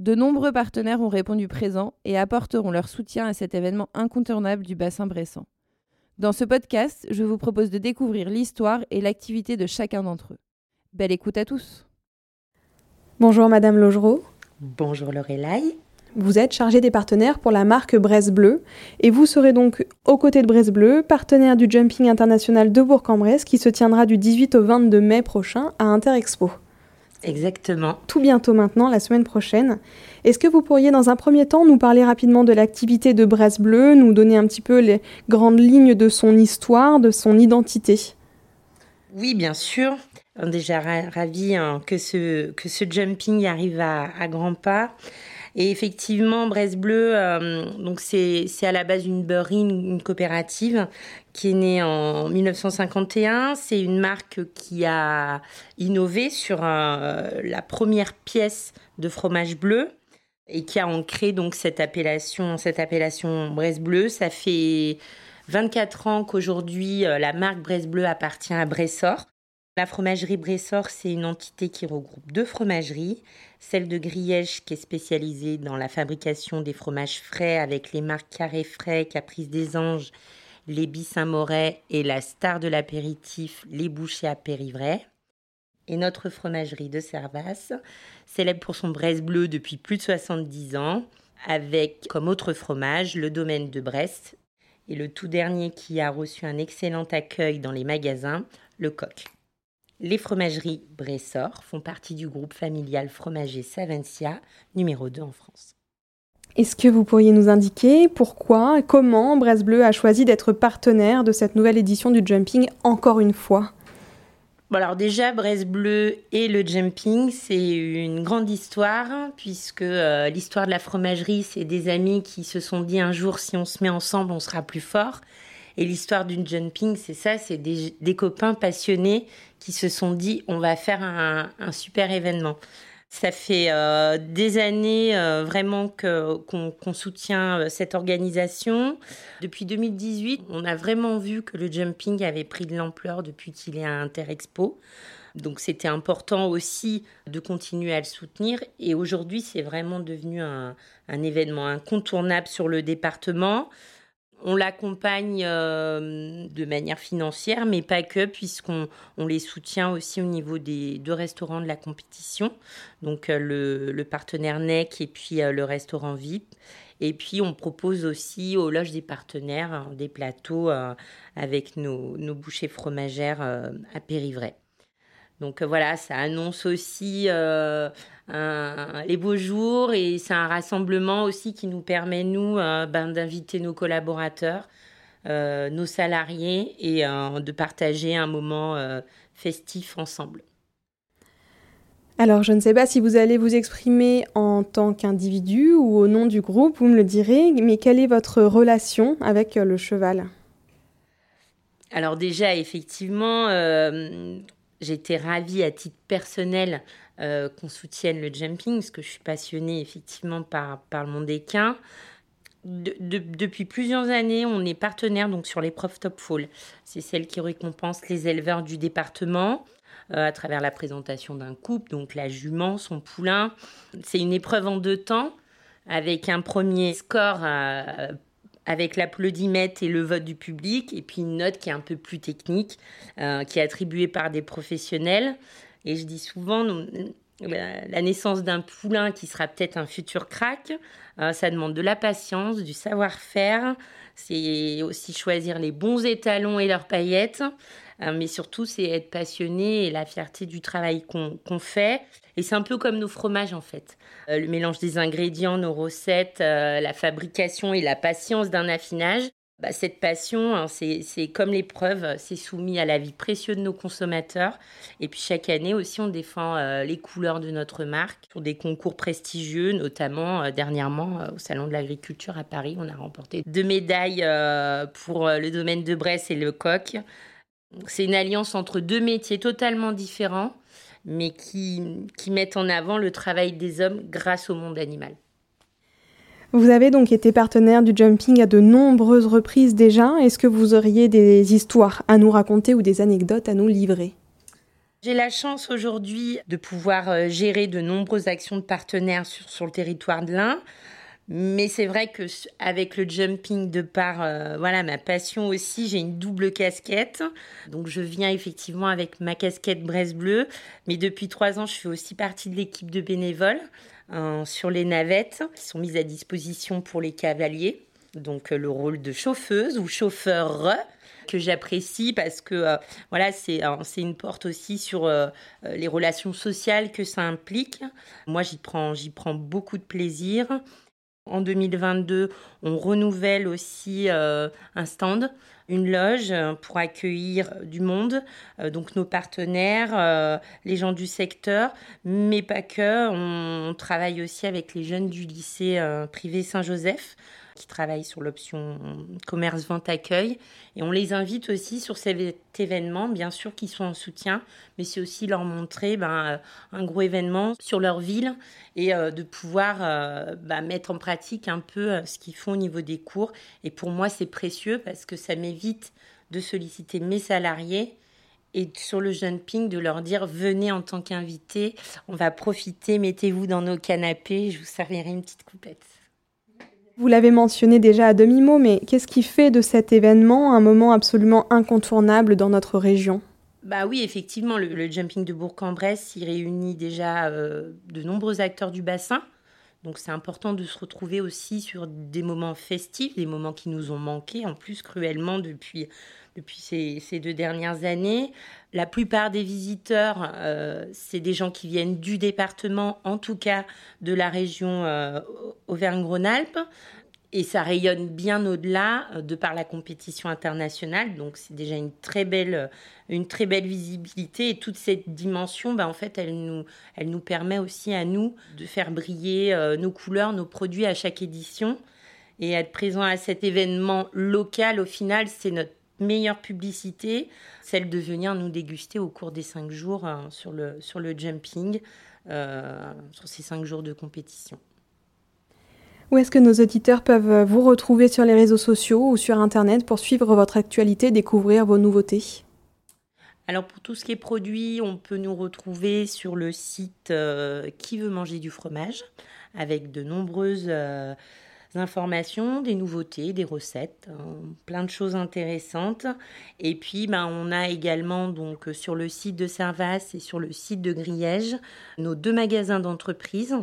de nombreux partenaires ont répondu présents et apporteront leur soutien à cet événement incontournable du bassin bressant. Dans ce podcast, je vous propose de découvrir l'histoire et l'activité de chacun d'entre eux. Belle écoute à tous. Bonjour Madame Logereau. Bonjour Lorelai. Vous êtes chargée des partenaires pour la marque Bresse Bleu et vous serez donc aux côtés de Bresse Bleu, partenaire du Jumping International de Bourg-en-Bresse qui se tiendra du 18 au 22 mai prochain à Interexpo. Exactement. Tout bientôt maintenant, la semaine prochaine. Est-ce que vous pourriez dans un premier temps nous parler rapidement de l'activité de Bresse Bleu, nous donner un petit peu les grandes lignes de son histoire, de son identité? Oui, bien sûr. Déjà ravi hein, que, ce, que ce jumping arrive à, à grands pas. Et effectivement, Bresse Bleu, euh, donc c'est à la base une beurrerie, une, coopérative qui est née en 1951. C'est une marque qui a innové sur euh, la première pièce de fromage bleu et qui a ancré donc cette appellation, cette appellation Bresse Bleu. Ça fait 24 ans qu'aujourd'hui euh, la marque Bresse Bleu appartient à Bressor. La fromagerie Bressor, c'est une entité qui regroupe deux fromageries, celle de Griège qui est spécialisée dans la fabrication des fromages frais avec les marques Carré Frais, Caprice des Anges, les Saint-Moret et la star de l'apéritif, les Bouchers à Périvray. Et notre fromagerie de Servas, célèbre pour son Bresse bleu depuis plus de 70 ans, avec comme autre fromage le domaine de Brest et le tout dernier qui a reçu un excellent accueil dans les magasins, le coq. Les fromageries Bressor font partie du groupe familial fromager Savencia, numéro 2 en France. Est-ce que vous pourriez nous indiquer pourquoi et comment Bresse Bleu a choisi d'être partenaire de cette nouvelle édition du Jumping encore une fois? Alors déjà, Bresse Bleu et le jumping, c'est une grande histoire, puisque euh, l'histoire de la fromagerie, c'est des amis qui se sont dit un jour, si on se met ensemble, on sera plus fort. Et l'histoire d'une jumping, c'est ça, c'est des, copains passionnés qui se sont dit on va faire un, super événement. Ça fait euh, des années euh, vraiment qu'on soutient euh, cette organisation. Depuis 2018, on a vraiment vu que le jumping avait pris de l'ampleur depuis qu'il est à Interexpo. Donc c'était important aussi de continuer à le soutenir. Et aujourd'hui, c'est vraiment devenu un événement incontournable sur le département. On l'accompagne euh, de manière financière, mais pas que, puisqu'on on les soutient aussi au niveau des deux restaurants de la compétition, donc euh, le, partenaire NEC et puis euh, le restaurant VIP. Et puis on propose aussi aux loges des partenaires hein, des plateaux avec nos, nos, bouchées fromagères à Périvray. Donc voilà, ça annonce aussi les beaux jours et c'est un rassemblement aussi qui nous permet, nous, euh, ben, d'inviter nos collaborateurs, euh, nos salariés et euh, de partager un moment festif ensemble. Alors, je ne sais pas si vous allez vous exprimer en tant qu'individu ou au nom du groupe, vous me le direz, mais quelle est votre relation avec le cheval? Alors déjà, effectivement, j'étais ravie à titre personnel euh, qu'on soutienne le jumping, parce que je suis passionnée effectivement par, par le monde équin. depuis plusieurs années, on est partenaire donc sur l'épreuve Top Fall. C'est celle qui récompense les éleveurs du département euh, à travers la présentation d'un couple, donc la jument, son poulain. C'est une épreuve en deux temps avec un premier score avec l'applaudimètre et le vote du public, et puis une note qui est un peu plus technique, qui est attribuée par des professionnels. Et je dis souvent, la naissance d'un poulain qui sera peut-être un futur crack, euh, ça demande de la patience, du savoir-faire. C'est aussi choisir les bons étalons et leurs paillettes. Euh, mais surtout, c'est être passionné et la fierté du travail qu'on fait. Et c'est un peu comme nos fromages, en fait. Euh, le mélange des ingrédients, nos recettes, la fabrication et la patience d'un affinage. bah, cette passion, hein, c'est comme l'épreuve, c'est soumis à la vie précieuse de nos consommateurs. Et puis chaque année aussi, on défend euh, les couleurs de notre marque sur des concours prestigieux, notamment euh, dernièrement euh, au Salon de l'Agriculture à Paris. On a remporté deux médailles pour le domaine de Bresse et le coq. C'est une alliance entre deux métiers totalement différents, mais qui, qui mettent en avant le travail des hommes grâce au monde animal. Vous avez donc été partenaire du jumping à de nombreuses reprises déjà. Est-ce que vous auriez des histoires à nous raconter ou des anecdotes à nous livrer? J'ai la chance aujourd'hui de pouvoir euh, gérer de nombreuses actions de partenaires sur, le territoire de l'Ain. Mais c'est vrai que avec le jumping, de par euh, voilà ma passion aussi, j'ai une double casquette. Donc je viens effectivement avec ma casquette Bresse Bleu, mais depuis trois ans, je fais aussi partie de l'équipe de bénévoles. Hein, sur les navettes qui sont mises à disposition pour les cavaliers. Donc euh, le rôle de chauffeuse ou chauffeur que j'apprécie parce que euh, voilà c'est c'est une porte aussi sur les relations sociales que ça implique. Moi j'y prends j'y prends beaucoup de plaisir. En 2022, on renouvelle aussi un stand une loge euh, pour accueillir du monde, euh, donc nos partenaires, euh, les gens du secteur, mais pas que. On, travaille aussi avec les jeunes du lycée privé Saint-Joseph qui travaillent sur l'option commerce, vente, accueil. Et on les invite aussi sur cet événement, bien sûr, qui sont en soutien, mais c'est aussi leur montrer ben, un gros événement sur leur ville et de pouvoir ben, mettre en pratique un peu ce qu'ils font au niveau des cours. Et pour moi, c'est précieux parce que ça m'évite de solliciter mes salariés et sur le jumping de leur dire venez en tant qu'invité, on va profiter, mettez-vous dans nos canapés, je vous servirai une petite coupette. Vous l'avez mentionné déjà à demi-mot, mais qu'est-ce qui fait de cet événement un moment absolument incontournable dans notre région? Bah oui, effectivement, le, jumping de Bourg-en-Bresse, il réunit déjà euh, de nombreux acteurs du bassin, donc c'est important de se retrouver aussi sur des moments festifs, des moments qui nous ont manqué en plus cruellement depuis, depuis ces, deux dernières années. La plupart des visiteurs, euh, c'est des gens qui viennent du département, en tout cas de la région euh, Auvergne-Rhône-Alpes et ça rayonne bien au-delà euh, de par la compétition internationale. Donc c'est déjà une très belle, euh, une très belle visibilité et toute cette dimension, bah, en fait, elle nous, elle nous permet aussi à nous de faire briller euh, nos couleurs, nos produits à chaque édition et être présent à cet événement local. Au final, c'est notre meilleure publicité, celle de venir nous déguster au cours des cinq jours sur, le, sur le jumping, sur ces cinq jours de compétition. Où est-ce que nos auditeurs peuvent vous retrouver sur les réseaux sociaux ou sur Internet pour suivre votre actualité, découvrir vos nouveautés? Alors pour tout ce qui est produit, on peut nous retrouver sur le site euh, Qui veut manger du fromage? Avec de nombreuses euh, informations, des nouveautés, des recettes, hein, plein de choses intéressantes. Et puis ben, on a également donc sur le site de Servas et sur le site de Griège nos deux magasins d'entreprise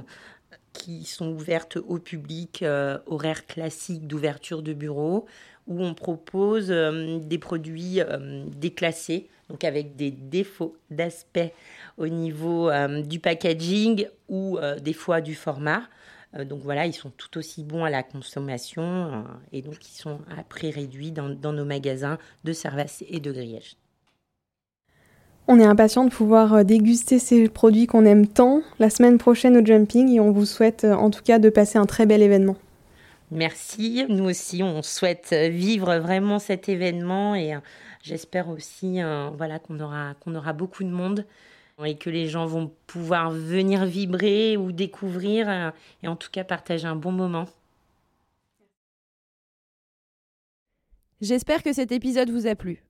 qui sont ouvertes au public, euh, horaires classiques d'ouverture de bureau, où on propose euh, des produits euh, déclassés, donc avec des défauts d'aspect au niveau du packaging ou des fois du format. donc voilà, ils sont tout aussi bons à la consommation et donc ils sont à prix réduit dans, nos magasins de Servas et de Griège. On est impatient de pouvoir euh, déguster ces produits qu'on aime tant la semaine prochaine au Jumping et on vous souhaite euh, en tout cas de passer un très bel événement. Merci, nous aussi on souhaite vivre vraiment cet événement et euh, j'espère aussi voilà qu'on aura qu'on aura beaucoup de monde et que les gens vont pouvoir venir vibrer ou découvrir et en tout cas partager un bon moment. J'espère que cet épisode vous a plu.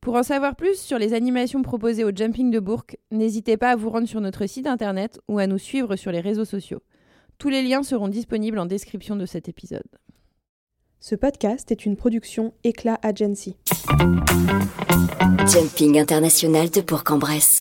Pour en savoir plus sur les animations proposées au Jumping de Bourg, n'hésitez pas à vous rendre sur notre site internet ou à nous suivre sur les réseaux sociaux. Tous les liens seront disponibles en description de cet épisode. Ce podcast est une production Éclat Agency. Jumping international de Bourg-en-Bresse.